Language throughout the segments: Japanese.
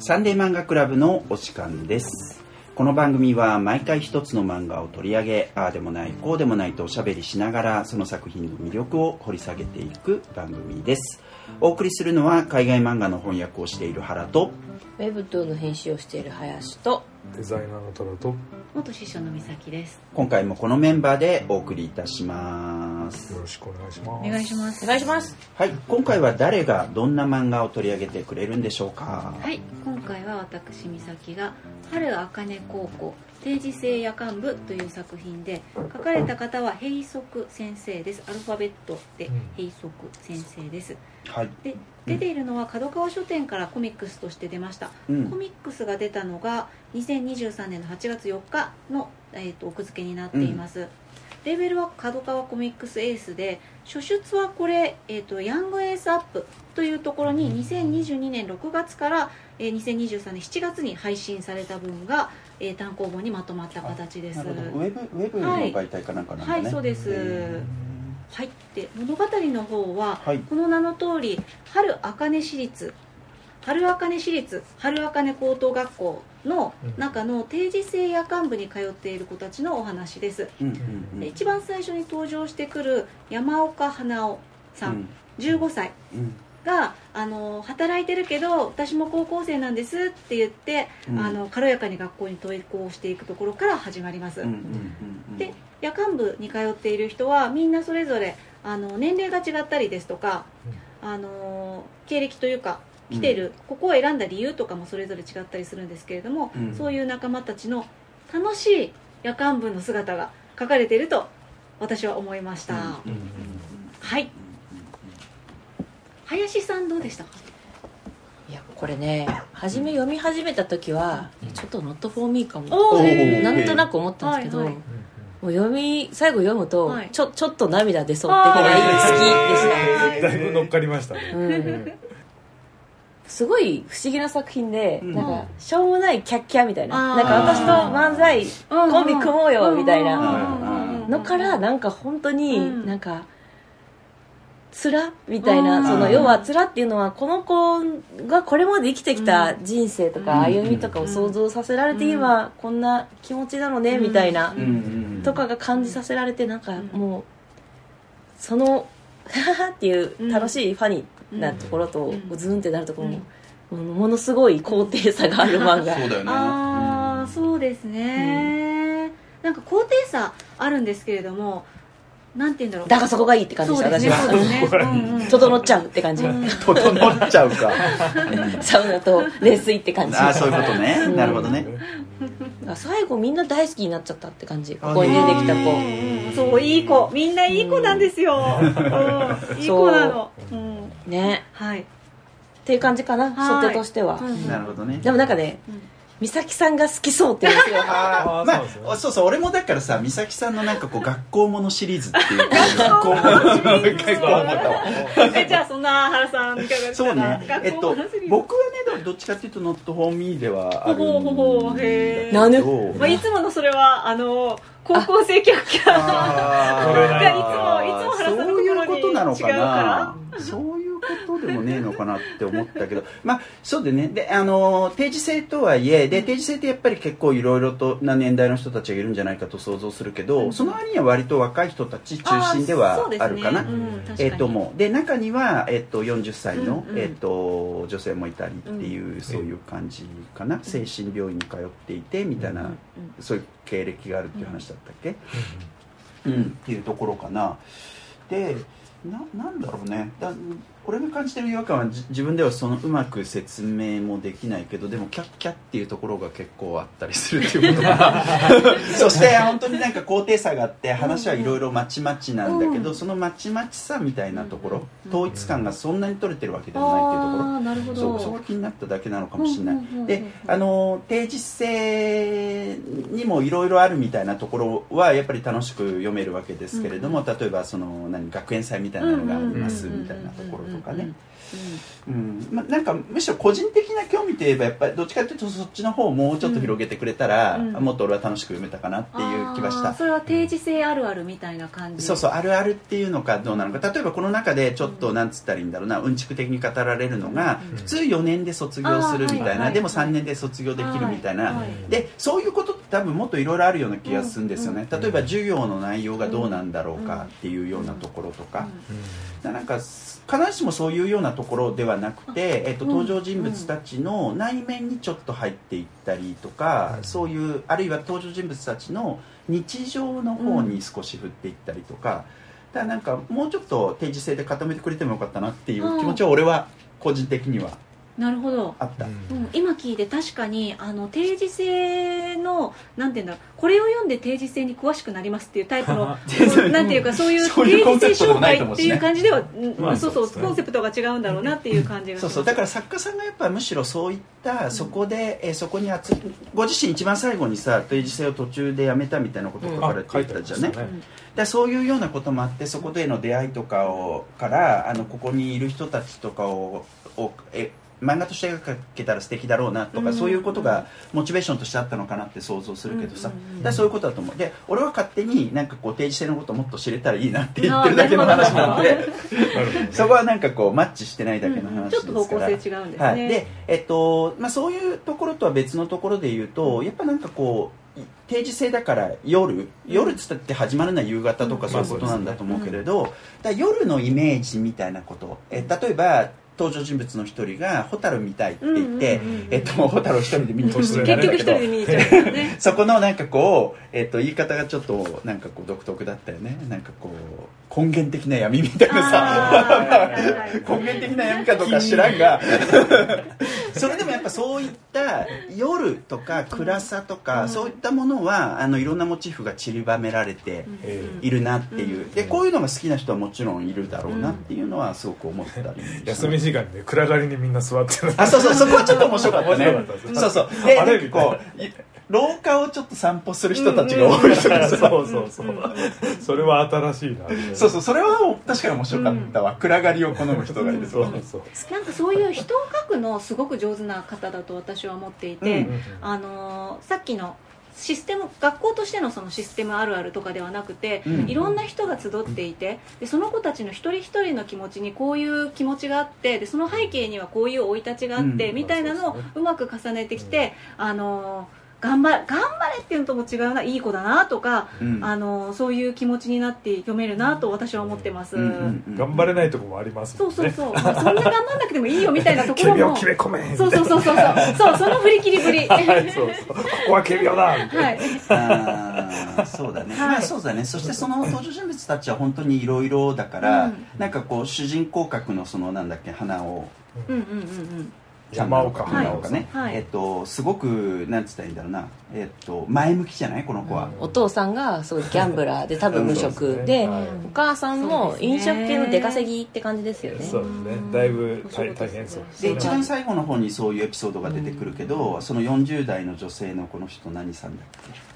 サンデー漫画クラブのお時間です。この番組は毎回一つの漫画を取り上げああでもないこうでもないとおしゃべりしながらその作品の魅力を掘り下げていく番組です。お送りするのは海外漫画の翻訳をしている原とウェブトゥーンの編集をしている林とデザイナーのトラと元師匠の美咲です。今回もこのメンバーでお送りいたしますよろしくお願いします。お願いします。お願いします。はい今回は誰がどんな漫画を取り上げてくれるんでしょうか？はい今回は私美咲が春あかね高校定時制夜間部という作品で書かれた方は平則先生です。アルファベットで平則先生です。はい。で出ているのは角川書店からコミックスとして出ました、うん。コミックスが出たのが2023年の8月4日の、えー、と奥付けになっています、レーベルは角川コミックスエースで初出はこれ、えー、とヤングエースアップというところに2022年6月から、えー2023年7月に配信された分が、えー単行本にまとまった形です。ウェブウェブの媒体かなんかなんだね。はいそうです。へはい、で物語の方は、はい。この名の通り春茜市立春茜市立春茜高等学校の中の定時制夜間部に通っている子たちのお話です、ーうんうん。うん。で一番最初に登場してくる山岡花夫さん、うん。15歳うん。があの働いてるけど私も高校生なんですって言って、うん。あの軽やかに学校に登校していくところから始まります、うんうんうんうん。で夜間部に通っている人はみんなそれぞれあの年齢が違ったりですとか、あの経歴というか来てる、ここを選んだ理由とかもそれぞれ違ったりするんですけれども、うん。そういう仲間たちの楽しい夜間部の姿が書かれていると私は思いました、うん。うん。はい。林さんどうでしたか？いやこれね初め読み始めた時はちょっと「ノットフォーミー。かもなんとなく思ったんですけど、はいはい。もう読み最後読むと、はい。ちょちょっと涙出そうってぐらい好きでした。だい。ぶ乗っかりましたねうんすごい不思議な作品で、うん。なんかしょうもないキャッキャみたいな。なんか私と漫才コンビ組もうよみたいな。うん。のからなんか本当にうん。なんか面みたいな。うん。その要は面っていうのはこの子がこれまで生きてきた人生とうん。か歩みとかを想像させられてうん。今こんな気持ちなのねみたいなとかが感じさせられてなんかもうそのハハハっていう楽しいファニーなところとうん。ズーンってなるところももものすごい高低差がある漫画。そうだよね。ああそうですね、なんか高低差あるんですけれどもなんて言うんだろう。だからそこがいいって感じでそうしたですね私は。ね。うんうん。整っちゃうって感じ。うん。整っちゃうか。サウナと冷水って感じ。ああそういうことね。うん。なるほどね。最後みんな大好きになっちゃったって感じ。ここに出てきた子。うん。そういい子。みんないい子なんですよ、うん。いい子なの、うん、ね。はい、っていう感じかなはい。初手としては。うんなるほどね。でもなんかねうん。美咲さんが好きそうっていうのが。すごいあーまあーそう。そうそう俺もだからさ美咲さんのなんかこう学校ものシリーズっていう学校も。のえじゃあそんな原さんいかがですか？そうね。えっと僕はねでもどっちかっていうと「ノットフォーミーではあるんだほほほほへーなぬまあ、いつものそれはあの高校生キャッキャ。あー。これないつもいつも原さんのそういうことなのか違うかな。そういうことでもねえのかなって思ったけど まあそうでね。であの定時制とはいえで定時制ってやっぱり結構いろいろとな年代の人たちがいるんじゃないかと想像するけど、その割には割と若い人たち中心ではあるかな、ね。うんえっともうで中には、えっと、40歳の、うんうん。えっと、女性もいたりっていう、そういう感じかな、精神病院に通っていてみたいな、そういう経歴があるっていう話だったっけ、うん。っていうところかな。でななんだろうね。だ俺が感じてる違和感はじ自分ではそのうまく説明もできないけどでもキャッキャっていうところが結構あったりするっていうことかな そして本当になんか高低差があって話はいろいろまちまちなんだけど、うん。そのまちまちさみたいなところ、うん。統一感がそんなに取れてるわけでもないっていうところ。ああなるほど。そうそこが気になっただけなのかもしれない、うんうんうんうん。であの定時制にもいろいろあるみたいなところはやっぱり楽しく読めるわけですけれども、例えばその何学園祭みたいなのがありますみたいなところととかね、うん。ま、なんかむしろ個人的な興味といえばやっぱりどっちかというとそっちの方をもうちょっと広げてくれたら、うん。もっと俺は楽しく読めたかなっていう気はした。それは定時制あるあるみたいな感じ。そうそうあるあるっていうのかどうなのか。例えばこの中でちょっとなんつったらいいんだろうな。うんちく的に語られるのが、うん。普通4年で卒業するみたいな、はいはいでも3年で卒業できるみたいな、はいはいでそういうことって多分もっといろいろあるような気がするんですよね、うん。例えば授業の内容がどうなんだろうかっていうようなところとか、なんか必ずしもそういうようなところではなくて、えっと、うん登場人物たちの内面にちょっと入っていったりとか、うん。そういうあるいは登場人物たちの日常の方に少し振っていったりとか、だからなんかもうちょっと定時制で固めてくれてもよかったなっていう気持ちは俺は個人的にはなるほど。あった、うん、今聞いて確かにあの定時制のなんていうんだろうこれを読んで定時制に詳しくなりますっていうタイプの なんていうかそういう定時制紹介っていう感じでは、うんまあそうそうそうですね。コンセプトが違うんだろうなっていう感じがそうそう。だから作家さんがやっぱむしろそういったそこで、えーそこに集ご自身一番最後にさ定時制を途中でやめたみたいなことを書かれていたじゃん。ね、あ書いてありましたね。でそういうようなこともあってそこでの出会いとかをからあのここにいる人たちとかををえ漫画として描けたら素敵だろうなとか、うん。そういうことがモチベーションとしてあったのかなって想像するけどさ、だからそういうことだと思う。で俺は勝手になんかこう定時制のことをもっと知れたらいいなって言ってるだけの話なので。そこはなんかこうマッチしてないだけの話うん。ちょっとですから、方向性違うんですね、はい、で、えっとまあ、そういうところとは別のところで言うとやっぱなんかこう定時制だから夜夜っつったって始まるのは夕方とかうんそういうことなんだと思うけれど、だから夜のイメージみたいなこと。え例えば登場人物の一人がホタル見たいって言って、えっと、ホタルを一人で見に行く人結局一人で見に行っちゃうからね。そこのなんかこう、えっと、言い方がちょっとなんかこう独特だったよねなんかこう根源的な闇みたいなさ 根源的な闇かどうか知らんが。それでもやっぱそういった夜とか暗さとか、うん。そういったものはあのいろんなモチーフが散りばめられてえいるなっていう、うん。でこういうのが好きな人はもちろんいるだろうなっていうのはすごく思ったりした休み時間にね暗がりにみんな座ってるあそうそうそこはちょっと面白かったね。そうそう。であれこうい廊下をちょっと散歩する人たちが多いとか。さ、そうそうそう。それは新しいな。そうそう。それは確かに面白かったわ、暗がりを好む人がいるとそうそう。なんかそういう人を描くのすごく上手な方だと私は思っていて、うん。あのーさっきのシステム学校としてのそのシステムあるあるとかではなくて、うん。いろんな人が集っていてでその子たちの一人一人の気持ちにこういう気持ちがあってでその背景にはこういう生い立ちがあって、うん。みたいなのをうまく重ねてきて、あのー頑張頑張れっていうのとも違うないい子だなとか、うん。あのーそういう気持ちになって読めるなと私は思ってます、うんうんうん頑張れないとこもありますね。そうそう、まあそんな頑張んなくてもいいよみたいなとこケろも 決め込めそそうそうそうそう。そうその振り切りぶり。はいそうそう。ここはケビオだはい。あーそうだね、はい。まあそうだね。そしてその登場人物たちは本当にいろいろだから、うん。なんかこう主人公格のそのなんだっけ花をうんうんうん山岡。花花岡岡ね、はい。えっとすごくなんつったらいいんだろうな。えっと前向きじゃない？この子は、お父さんがすごいギャンブラーで多分無職でねはい。お母さんも飲食系の出稼ぎって感じですよね。そうですね。だいぶ大大変そうで一番最後の方にそういうエピソードが出てくるけど、その40代の女性のこの人何さんだっけ？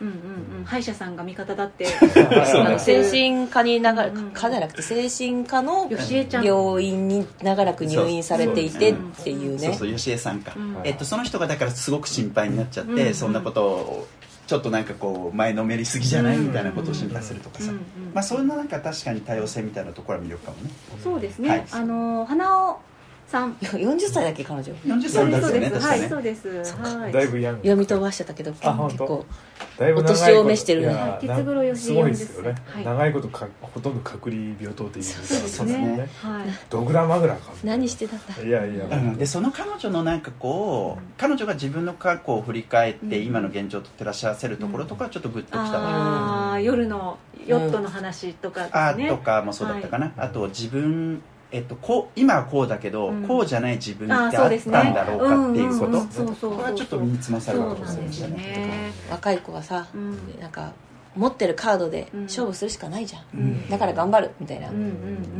うんうんうん。歯医者さんが味方だって。精神科に長らうん科じゃなくて精神科の病院に長らく入院されていてっそうていうね。そうそう吉江さんか、うん。えっと、その人がだからすごく心配になっちゃって、うんそん。なことをちょっとなんかこう前のめりすぎじゃないうんみたいなことを心配するとかさ、うんうんまあそういうのなんか確かに多様性みたいなところは魅力かもね。そうですね、はい。あの花尾さん40歳だっけ彼女？40そう歳だですったそうです。よね。はいそうです。はい。だいぶヤング。読み飛ばしてたけど結あ本当？構。だいぶお年を召してるね。鉄黒よしすごいですよね、はい。長いことかほとんど隔離病棟でいいなそうですね。はい。ドグラマグラか。何してたんだ？いやいや、うん、でその彼女のなんかこう彼女が自分の過去を振り返って今の現状と照らし合わせるところとかはちょっとグッときたわ、ああ夜のヨットの話とかあね、とかもそうだったかな、あと自分えっと、こう今はこうだけど、うん。こうじゃない自分ってあっそうですね。たんだろうかっていうこと、これはちょっと身につまされるかもしれませんそうなんですよね。若い子はさうん。なんか持ってるカードでうん。勝負するしかないじゃん。うん。だから頑張るみたいな。うんうん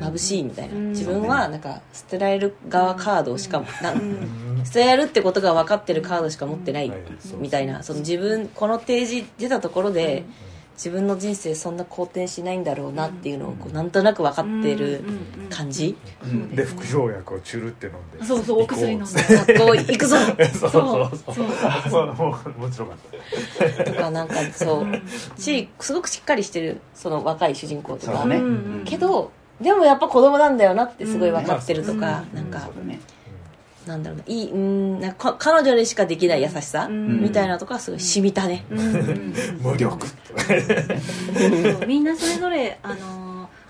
うん。眩しいみたいな。うん。自分はなんか捨てられる側カードしかなうん。捨てられるってことが分かってるカードしか持ってないみたいな。その自分この提示出たところで自分の人生そんな好転しないんだろうなっていうのをこうなんとなく分かってる感じ、うん。で副食薬をチュルって飲んで。そうそうお薬飲んで。学校行くぞ。そうそうそう。そう。そう。もう。もちろんかったとかなんかそう。しすごくしっかりしてるその若い主人公とか、ね、けどでもやっぱ子供なんだよなってすごい分かってるとか、うん。なんか。ねなんだろうないいうんなんかか彼女にしかできない優しさ、うん。みたいなとかすごい染みたね、無力。そ うみんなそれぞれ、あのー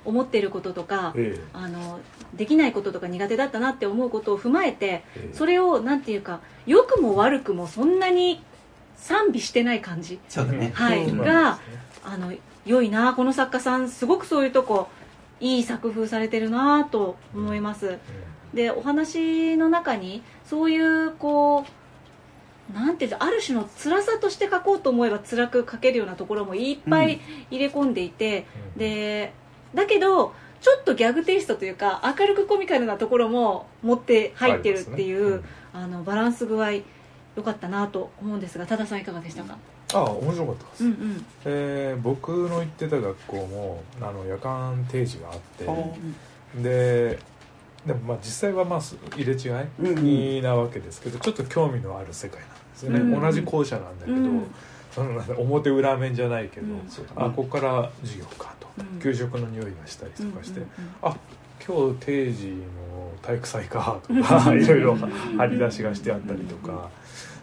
思っていることとか、えあのできないこととか苦手だったなって思うことを踏まえてええ。それをなんていうか良くも悪くもそんなに賛美してない感じ、そうだね。はい。うんがあの良いなこの作家さんすごくそういうとこいい作風されてるなと思いますでお話の中にそういうこうなんていうのある種の辛さとして書こうと思えば辛く書けるようなところもいっぱい入れ込んでいて、うん。でだけどちょっとギャグテイストというか明るくコミカルなところも持って入ってるっていう、あのバランス具合良かったなと思うんですが多田さんいかがでしたか、ああ面白かったです、うんうん。えー僕の行ってた学校もあの夜間定時があってあででもまあ実際はまあす入れ違うんいなわけですけどちょっと興味のある世界なんですよね、うん同じ校舎なんだけど、うんその表裏面じゃないけど、うん。あここから授業かと、うん。給食の匂いがしたりとかして、うんあ今日定時の体育祭かとかいろいろ張り出しがしてあったりとか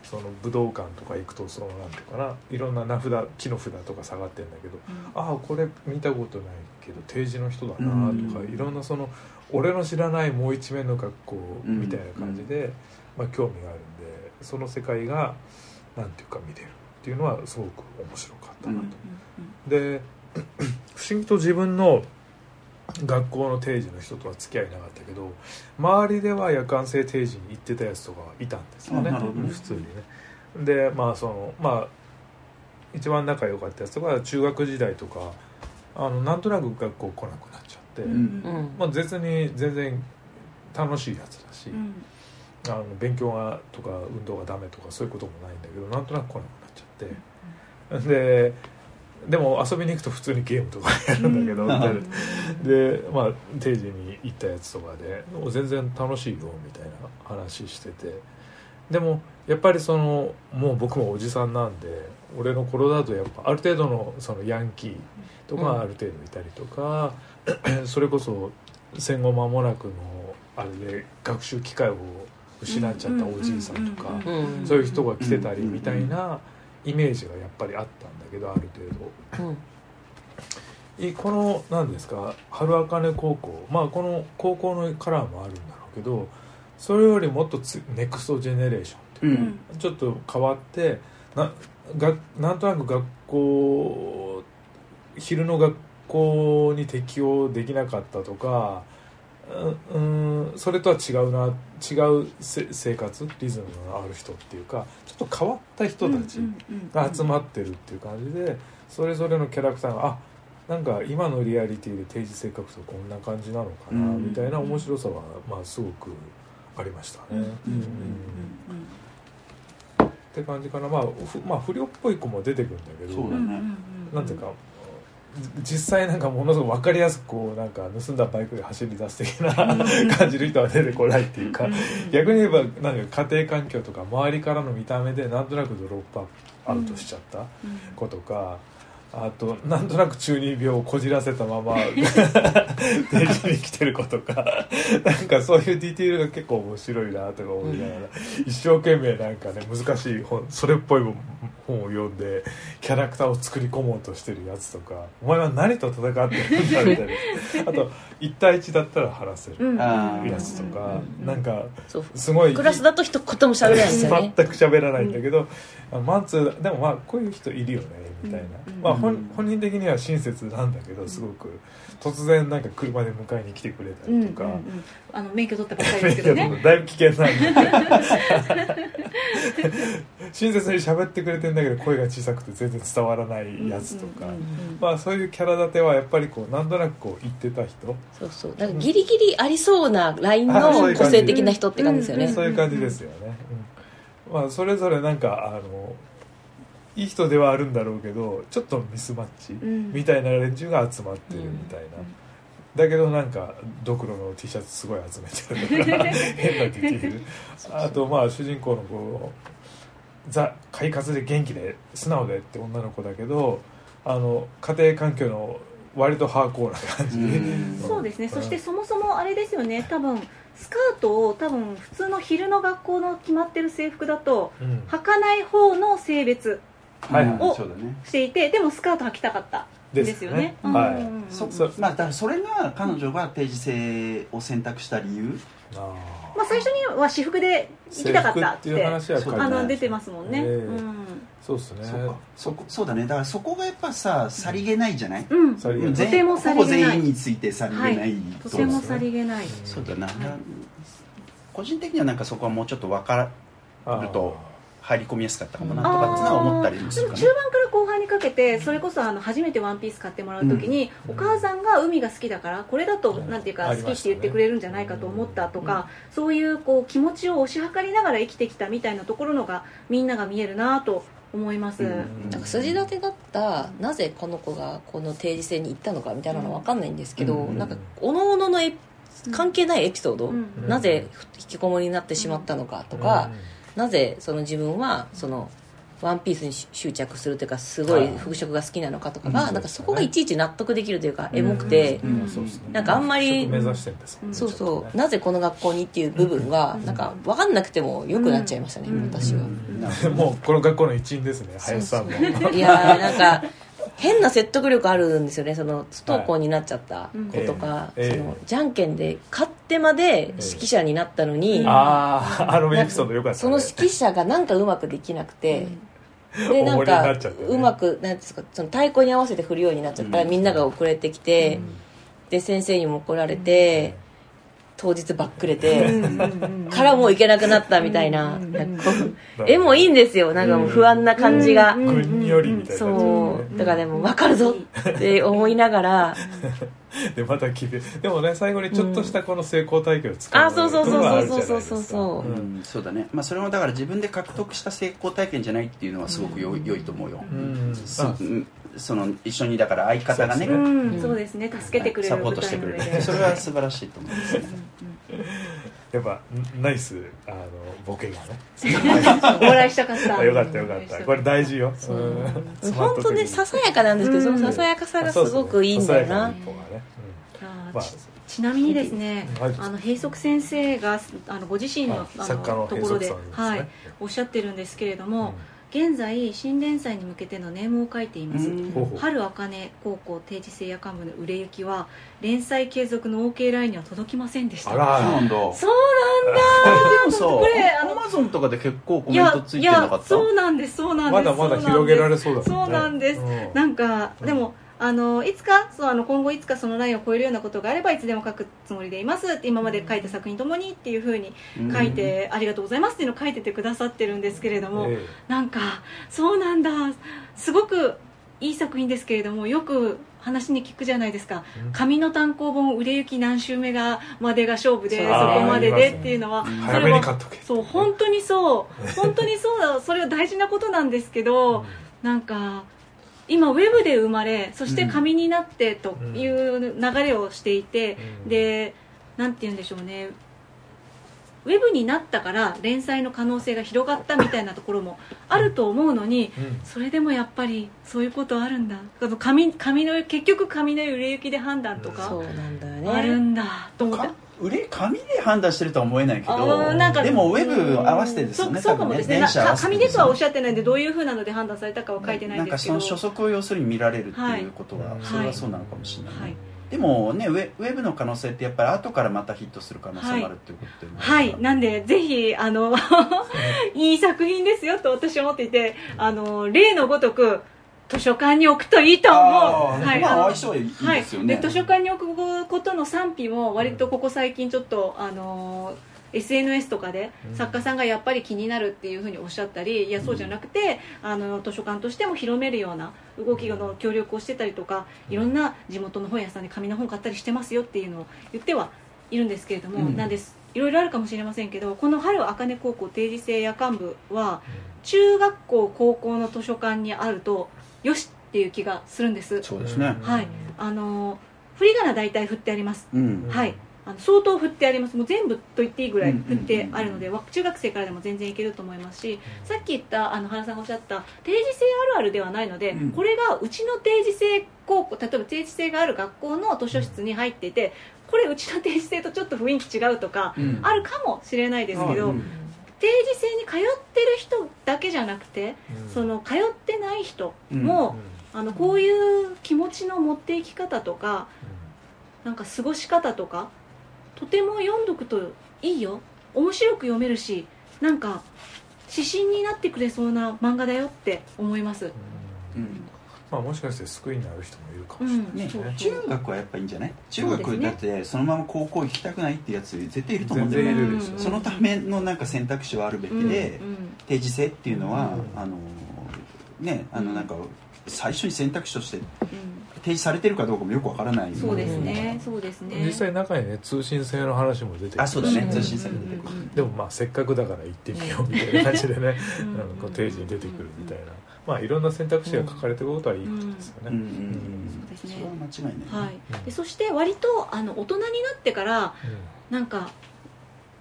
その武道館とか行くとそのなんていうかな。いろんな名札木の札とか下がってんだけどああこれ見たことないけど定時の人だなとか、うん。いろんなその俺の知らないもう一面の学校みたいな感じで、まあ、興味があるんでその世界がなんていうか見れるっていうのはすごく面白かったなと。で 不思議と自分の学校の定時の人とは付き合いなかったけど周りでは夜間制定時に行ってたやつとかいたんですよね。普通にね。でまあそのまあ一番仲良かったやつとか中学時代とかあのなんとなく学校来なくなっうん。うん。まあ、別に全然楽しいやつだし、あの勉強がとか運動がダメとかそういうこともないんだけどなんとなく来なくなっちゃって、ででも遊びに行くと普通にゲームとかやるんだけど、うん。でまあ定時に行ったやつとかで「お全然楽しいよ」みたいな話してて。でもやっぱりそのもう僕もおじさんなんで俺の頃だとやっぱある程度のそのヤンキーとかうん。ある程度いたりとか、それこそ戦後間もなくのあれで学習機会を失っちゃったおじいさんとか、そういう人が来てたりうんみたいなイメージがやっぱりあったんだけどある程度。この何ですか春茜高校。まあこの高校のカラーもあるんだろうけどそれよりもっとつネクストジェネレーションっていうか、うん。ちょっと変わってながなんとなく学校昼の学校に適応できなかったとかううんそれとは違うな違うせ生活リズムのある人っていうかちょっと変わった人たちが集まってるっていう感じでそれぞれのキャラクターがあなんか今のリアリティで定時生活とこんな感じなのかなうん。みたいな面白さはまあすごくありましたね。うんうんって感じかな、まあ、ふまあ不良っぽい子も出てくるんだけどそうだね。なんていうか実際なんかものすごく分かりやすくこうなんか盗んだバイクで走り出す的な 感じる人は出てこないっていうか逆に言えばなんか家庭環境とか周りからの見た目でなんとなくドロップアウトしちゃった子とか。あとなんとなく中二病をこじらせたまま定時に来てる子とか。なんかそういうディティールが結構面白いなとか思いながら、一生懸命なんかね難しい本それっぽい本を読んでキャラクターを作り込もうとしてるやつとかお前は何と戦ってるんだみたいな。あと1対1だったら話せるやつとかなんかすごいクラスだと一言も喋れない。んですよね全く喋らないんだけど、あのマンツーでもまあこういう人いるよねみたいな、うん。まあ、本うん。本人的には親切なんだけどすごく突然なんか車で迎えに来てくれたりとか、あの免許取ったばっかりですけどね。だいぶ危険なんで親切に喋ってくれてんだけど声が小さくて全然伝わらないやつとか、うんうんうんまあそういうキャラ立てはやっぱりこうなんとなくこう言ってた人、そうそう。だからギリギリありそうなラインの個性的な人って感じですよね。うん。そういう感じですよね、うん。まあそれぞれなんかあのいい人ではあるんだろうけどちょっとミスマッチうん。みたいな連中が集まってるみたいな、だけどなんかドクロの T シャツすごい集めてるとか変なディティールあとまあ主人公のこうザ快活で元気で素直でって女の子だけどあの家庭環境の割とハーコーな感じ、うん。そうですね、ん。そしてそもそもあれですよね。多分スカートを多分普通の昼の学校の決まってる制服だとうん。履かない方の性別はいはいうん。そうだね。していてでもスカート履きたかった。んですよね。はい。うん。そまあだからそれが彼女が定時制を選択した理由。あまあ、最初には私服で行きたかったっ制服っていう話はあの出てますもんね、ええ。うん。そうですね。そうか。そこそうだね。だからそこがやっぱささりげないじゃない、うん、さりげないうん。全とてもさりげない。ほぼ全員についてさりげない、はい。とてもさりげない、そうだな、はい個人的にはなんかそこはもうちょっと分かあると入り込みやすかったかもなとかっていうのは思ったりもすでもるかな。中盤から後半にかけてそれこそあの初めてワンピース買ってもらう時に、うん。お母さんが海が好きだからこれだとうん。なんていうか好きって言ってくれるんじゃないかと思ったとか、そういうこう気持ちを推し量りながら生きてきたみたいなところのがみんなが見えるなと思います、うん。なんか筋立てだったなぜこの子がこの定時制に行ったのかみたいなのは分かんないんですけど、うん。なんかおのおののエ関係ないエピソード、うん。なぜ引きこもりになってしまったのかとか、なぜその自分はそのワンピースに執着するというかすごい服飾が好きなのかとかが、うん。なんかそこがいちいち納得できるというか、エモくて、なんかあんまりそうそう。なぜこの学校にっていう部分がなんか分かんなくてもよくなっちゃいましたね、うん。私は、もうこの学校の一員ですね林さん。もいやーなん。か変な説得力あるんですよね。その不登校になっちゃった子とか、ええそのじゃんけんで勝ってまで指揮者になったのに、あああのエピソードよかったね。その指揮者がなんかうまくできなくて、でなんかうまくなんていうんですかその太鼓に合わせて振るようになっちゃった。ら、うん。みんなが遅れてきて、で先生にも怒られて、当日ばっくれて、からもう行けなくなったみたいな,、絵もいいんですよ。なんかもう不安な感じが、軍よりみたいな感じそう。だからでも分かるぞって思いながら。でまた聞いて。でもね最後にちょっとしたこの成功体験を使うあそうそうそうそうそう。そうそううん。そうだね、まあ、それもだから自分で獲得した成功体験じゃないっていうのはすごく良い,、良いと思うよ、うん。すうんその一緒にだから相方がねそうですね。助けてくれるサポートしてくれるそれは素晴らしいと思いますねやっぱナイスあのボケがね。お笑いしたかった。あよかったよかった。これ大事よ。本当ねささやかなんですけど、うん。そのささやかさがすごくいいんだよな、ちちなみにですねはい。あの閉塞先生があのご自身のあののところではい、おっしゃってるんですけれども、現在新連載に向けてのネームを書いています、春茜高校定時制夜間部の売れ行きは連載継続の OK ラインには届きませんでした。そうあらなんだ。そうこれでもさ これアマゾンとかで結構コいやメントついいてなかった？やそうなんですそうなんです。まだまだ広げられそうだそうなんです。うん。なんか、うん。でもあのいつかそうあの今後いつかそのラインを超えるようなことがあればいつでも書くつもりでいますって今まで書いた作品ともにっていうふうに書いて、ありがとうございますっていうのを書いててくださってるんですけれども、えなん。かそうなんだすごくいい作品ですけれどもよく話に聞くじゃないですか。うん。紙の単行本売れ行き何週目がまでが勝負でそこまででっていうのはうんそれはそう本当にそう。本当にそうだ。それは大事なことなんですけど、なんか今ウェブで生まれそして紙になってという流れをしていて、うん。でなんて言うんでしょうね。ウェブになったから連載の可能性が広がったみたいなところもあると思うのに、うん。それでもやっぱりそういうことあるんだ。紙紙の結局紙の売れ行きで判断とかあるんだと思って。か売れ紙で判断してるとは思えないけあどーなんかでもウェブ合わせてですよねそうそうかもですね。紙でとはおっしゃってないんでどういうふうなので判断されたかは書いてないなんんかですけど。その初速を要するに見られるっていうことは、はい。それはそうなのかもしれない、はい。でもねウェウェブの可能性ってやっぱり後からまたヒットする可能性もあるっていうことはい、なんでぜひあの いい作品ですよと私は思っていてあの例のごとく図書館に置くといいと思う、あーまあはいの相性はいいですよね。はい、で図書館に置くことの賛否も割とここ最近ちょっとあの SNS とかでうん作家さんがやっぱり気になるっていうふうにおっしゃったりいやそうじゃなくてあの図書館としても広めるような動きの協力をしてたりとかいろんな地元の本屋さんで紙の本買ったりしてますよっていうのを言ってはいるんですけれども、うん。なんです。いろいろあるかもしれませんけどこの春茜高校定時制夜間部は中学校高校の図書館にあるとよしっていう気がするんです。そうですね。はい。あの振り仮名大体振ってあります。うん。はい。あの相当振ってあります。もう全部と言っていいぐらい振ってあるので、わ中学生からでも全然いけると思いますしさっき言ったあの原さんがおっしゃった定時制あるあるではないので、うん。これがうちの定時制高校例えば定時制がある学校の図書室に入っていてこれうちの定時制とちょっと雰囲気違うとか、うん。あるかもしれないですけど、うん定時制に通ってる人だけじゃなくて、その通ってない人も、あのこういう気持ちの持っていき方とかなんか過ごし方とかとても読んどくといいよ。面白く読めるしなんか指針になってくれそうな漫画だよって思います。うんまあもしかして救いになる人もいるかもしれないね。ね、中学はやっぱいいんじゃない？中学だってそのまま高校行きたくないってやつ絶対いると思うんだ全よねそのためのなんか選択肢はあるべきうんでうん。定時制っていうのはうん。あのねあうんのなんか最初に選択肢としてうん提示されてるかどうかもよくわからないそうですね。そうですね。実際中にね通信制の話も出てあそうだね。うん。通信制に出てくる。でもまあせっかくだから行ってみようみたいな感じでねうん。あのこう定時に出てくるみたいな。まあいろんな選択肢が書かれてることはいいことですよね、うんうんそうですね。それは間違いないはい。でそして割とあの大人になってからなんか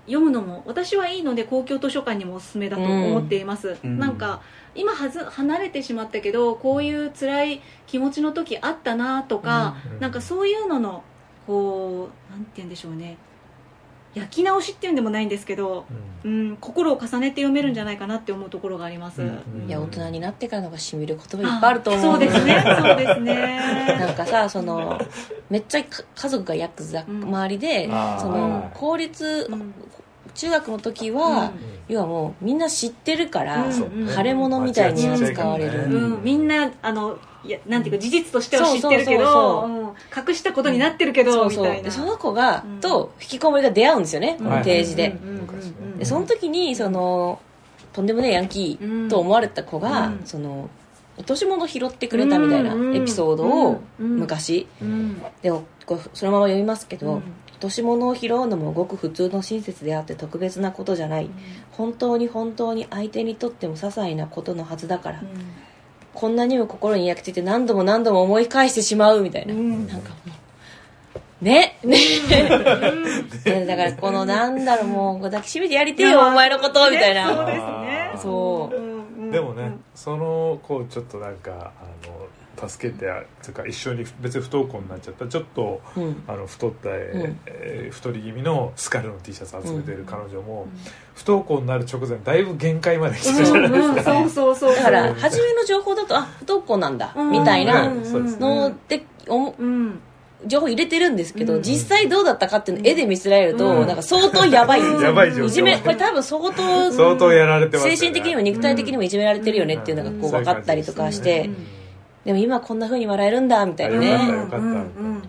読むのも私はいいので公共図書館にもおすすめだと思っています、うん。なんか今はず離れてしまったけどこういう辛い気持ちの時あったなとか、うん。なんかそういうののこうなんて言うんでしょうね焼き直しっていうんでもないんですけど、うん。うん、心を重ねて読めるんじゃないかなって思うところがあります、うんうんいや大人になってからのがしみる言葉いっぱいあると思う。そうですねそうです なんねかさそのめっちゃか家族がヤクザうん。周りで、その公立、うん中学の時は、要はもうみんな知ってるから、うん。そうね。腫れ物みたいに扱われる、みんなあのいやなんていうか事実としては知ってるけそうそう。そうどうん隠したことになってるけど、そうそう。みたいな。でその子が、うん。と引きこもりが出会うんですよね、はい定時で、でその時にそのとんでもないヤンキーと思われた子が、うん。その落とし物拾ってくれたみたいなエピソードをうん。昔、うん。でこうそのまま読みますけど、うん落とし物を拾うのもごく普通の親切であって特別なことじゃない。本当に本当に相手にとっても些細なことのはずだから、こんなにも心に焼き付いて何度も何度も思い返してしまうみたいな、うん。なんかもう。ね。ね。で だからこのなんだろうもう抱きしめてやりてえよお前のことみたいな。ねそうですね。そう。うんうんでもね、その子をちょっとなんかあの助けてというか一緒に別に不登校になっちゃった。ちょっとうん。あの太った、んえー太り気味のスカルの T シャツ集めてる彼女も、不登校になる直前だいぶ限界まで来てたじゃないですか、うん。うんそうそうそうだから初めの情報だとあ不登校なんだ、うん。みたいなのでおもうん。情報入れてるんですけど、うん。実際どうだったかっていうのを絵で見せられると、うん。なんか相当やばい。ん。ですよやばい状況。いじめこれ多分相当相当やられてますよね。精神的にも肉体的にもいじめられてるよねっていうのがこううん。分かったりとかして、うんでも今こんな風に笑えるんだみたいなよかったねよかっ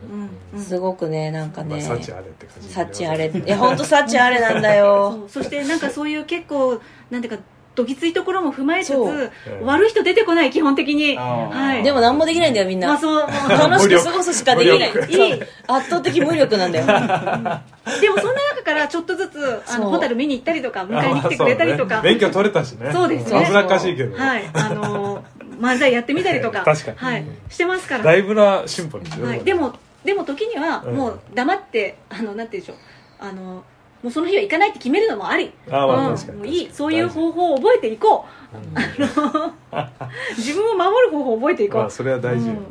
すごくねなんかまあ、ね幸あれって感じ。幸あれ。いや本当幸あれなんだよ。そしてなんかそういう結構なんていうかどぎついところも踏まえつつ悪い人出てこない基本的に。はい。でも何もできないんだよみんな。まあそう楽しく過ごすしかできない。いい圧倒的無力なんだよ。でもそんな中からちょっとずつあのホタル見に行ったりとか迎えに来てくれたりとか、ね。免許取れたしね。そうですね。危なっかしいけど、はい。あの漫才やってみたりとか。確かに。はい、してますから。だいぶな進歩ですよ、はい、でもでも時にはうん。もう黙って、あのなんて言うんでしょう。あのもうその日は行かないって決めるのもあり。あまあうん。もういい。そういう方法を覚えていこう。んう 自分を守る方法を覚えていこう、まあそれは大事よ、うん。うん。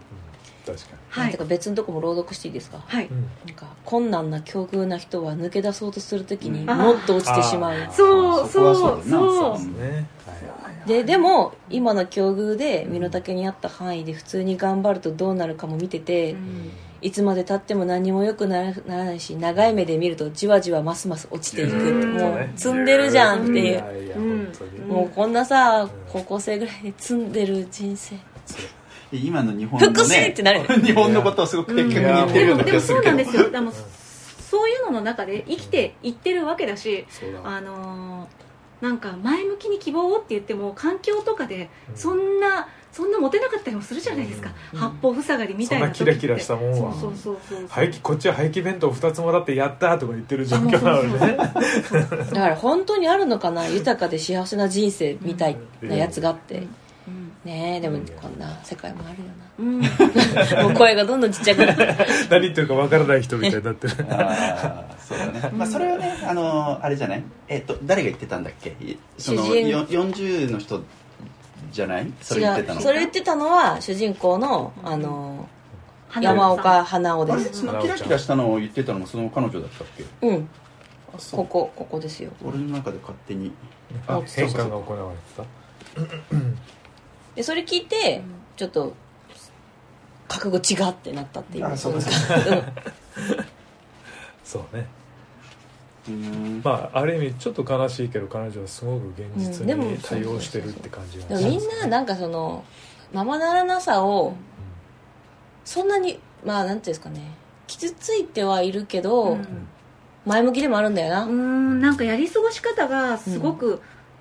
確かはい。てか別のとこも朗読していいですか？はい。に、うん。なんか困難な境遇な人は抜け出そうとするときにうん。もっと落ちてしまう。あー。そうそこはそうそうそう。ね。はいででも今の境遇で身の丈に合った範囲で普通に頑張るとどうなるかも見てて、うん。いつまでたっても何も良くならならないし長い目で見るとじわじわますます落ちていく。うん。もう積んでるじゃんっていう。うんもうこんなさ高校生ぐらいで積んでる人生。今の日本のね。ってなる。日本のことをすごく的確に言ってるような気でもでもがするけどそうなんですよでもそういうのの中で生きていってるわけだしそうだあのーなんか前向きに希望をって言っても環境とかでそんな、そんなモテなかったりもするじゃないですか、うん。八方塞がりみたいなそんなキラキラしたもんは。そうそうそうこっちは廃棄弁当2つもらってやったとか言ってる状況なのでね。だから本当にあるのかな豊かで幸せな人生みたいなやつがあって、うんねえでもこんな世界もあるようん。な もう声がどんどんちっちゃくなって 何言ってるかわからない人みたいになってる。ああそうだね、まあ、それはねあのあれじゃない？えっと誰が言ってたんだっけ？その主人。よ40の人じゃない？それ言ってたの？それ言ってたのは主人公のあの山岡花尾あれですそのキラキラしたのを言ってたのもその彼女だったっけ？うん。ここここですよ。俺の中で勝手に。あそうそう変換が行われてでそれ聞いてちょっと覚悟違ってなったっていう。あそうかん。たそうね。うん。まあある意味ちょっと悲しいけど彼女はすごく現実に対応してるって感じがでもみんななんかそのままならなさをそんなにまあなんていうんですかね。傷ついてはいるけど、うん。前向きでもあるんだよな、うーん。なんかやり過ごし方がすごく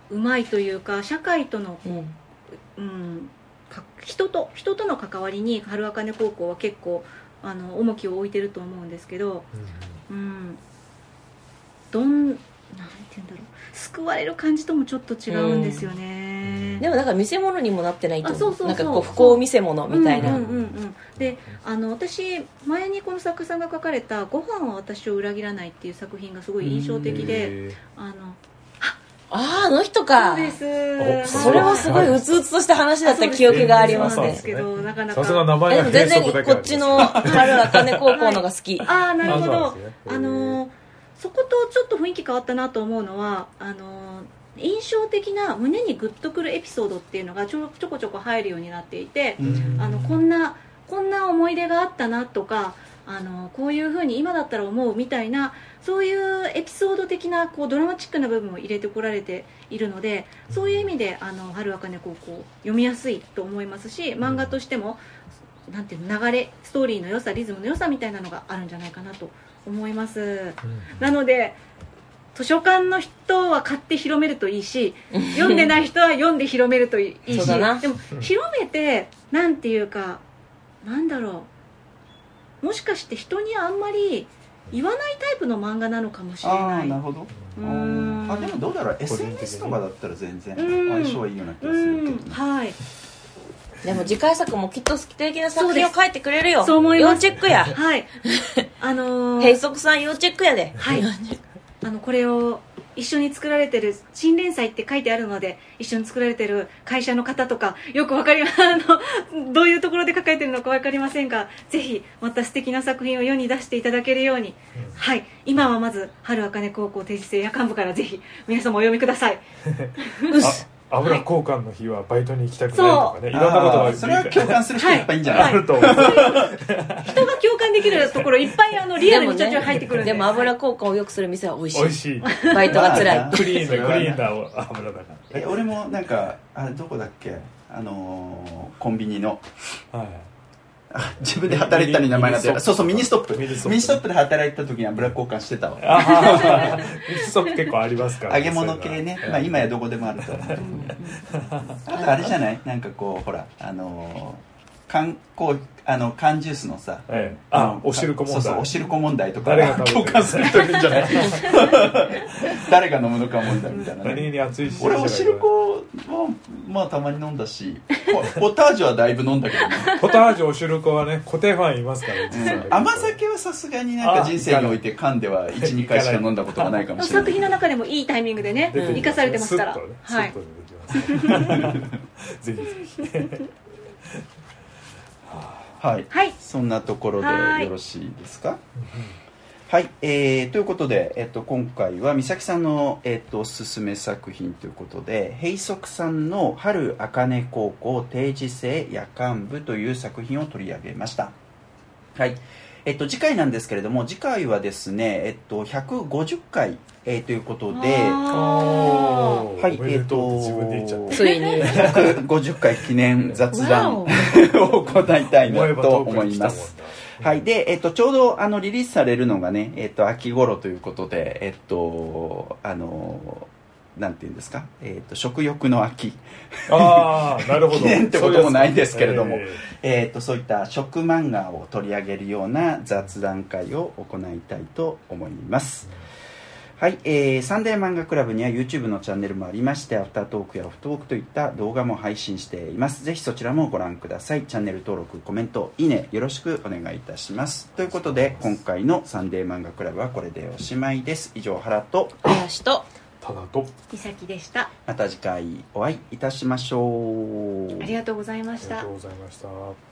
うまいというか、社会との、うん。人と人との関わりに春あかね高校は結構あの重きを置いてると思うんですけど、うんうん、どんなんて言うんだろう。救われる感じともちょっと違うんですよね、でもなんか見せ物にもなってないとそうそうそうなんかこう不幸見せ物みたいな、うんうんうん。うんであの私前にこの作家さんが書かれた「ご飯は私を裏切らない」っていう作品がすごい印象的でへあのあああの人か。そうです。おそれはすごいうつうつとした話だった記憶がありますね。そうなんですけどなかなか。さすが名前えでがも全然こっちの春あかね高校のが好き、ああなるほど。あのーそことちょっと雰囲気変わったなと思うのはあのー印象的な胸にグッとくるエピソードっていうのがちょちょこちょこ入るようになっていて、うん。あのこんなこんな思い出があったなとかあのこういうふうに今だったら思うみたいなそういうエピソード的なこうドラマチックな部分を入れてこられているのでそういう意味であの春あかね高校読みやすいと思いますし漫画としてもなんていうの流れストーリーの良さリズムの良さみたいなのがあるんじゃないかなと思います。うん。なので図書館の人は買って広めるといいし読んでない人は読んで広めるといいしでも広めてなんていうかなんだろうもしかして人にあんまり言わないタイプの漫画なのかもしれあない。あなるほど。うーん。あでもどうだろう。SNS とかだったら全然うん相性はいいような気がするけどね。うん。はい。でも次回作もきっと素敵な作品を書いてくれるよ。そう思います。要チェックや。はい。あのー閉塞さん要チェックやで。はい。あのこれを一緒に作られてる新連載って書いてあるので一緒に作られてる会社の方とかよくわかりま あのどういうところで書かれてるのか分かりませんがぜひまた素敵な作品を世に出していただけるように、はい。今はまず春あかね高校定時制夜間部からぜひ皆様お読みください。あ油交換の日はバイトに行きたくないとかねい。ろんなことがあーそれは共感する人い。っぱいいるんじゃない、あると思う。人が共感できるところいっぱいあのリアルにちょいちょい入ってくるんで。でも油交換をよくする店は美味しい。美味しいバイトが辛い。まあクリーンなクリーンな油だから。ねえ俺もなんかあれどこだっけ？あのーコンビニの。はい。あ自分で働いたのに名前が出ミニてそうそうミニストップ。ミニストップ。で働いた時に油交換してたわ。ミストップ結構ありますから揚げ物系ね、まあ、今やどこでもあると。思うあとあれじゃない？なんかこうほらあのー缶こうあの缶ジュースのさええ。あのおしるこ問題。そうそうおしるこ問題とか誰が共感する人いるんじゃない？誰が飲むのか問題みたいなね。に熱いし俺おしるこはまあたまに飲んだしポポタージュはだいぶ飲んだけどね、ポタージュおしるこはね固定ファンいますからね甘酒はさすがになんか人生において缶では12回しか飲んだことがないかもしれない。作品の中でもいいタイミングでね生かされてますから。はいッと出てきますぜひぜひはい。はい。そんなところではいよろしいですか？はい、えーということで、えっと、今回は美咲さんの、えっと、おすすめ作品ということで閉塞さんの「春あかね高校定時制夜間部」という作品を取り上げました。はいえっと、次回なんですけれども次回はですね、えっと、150回、えーということではいおめでとうって自分で言っちゃったついに。150回記念 雑談わ を行いたいなと思います。なはい。で、えっと、ちょうど、あの、リリースされるのがね、えっと、秋頃ということで、えっと、あの、なんていうんですか、えー、と食欲の秋。ああなるほど。記念ってこともないですけれども。そういうやつえー、とそういった食漫画を取り上げるような雑談会を行いたいと思います、はい、えーサンデー漫画クラブには YouTube のチャンネルもありましてアフタートークやオフトークといった動画も配信しています。ぜひそちらもご覧ください。チャンネル登録コメントいいねよろしくお願いいたします。ということで今回のサンデー漫画クラブはこれでおしまいです。以上原と。林とただと。美咲でした。また次回お会いいたしましょう。ありがとうございました。ありがとうございました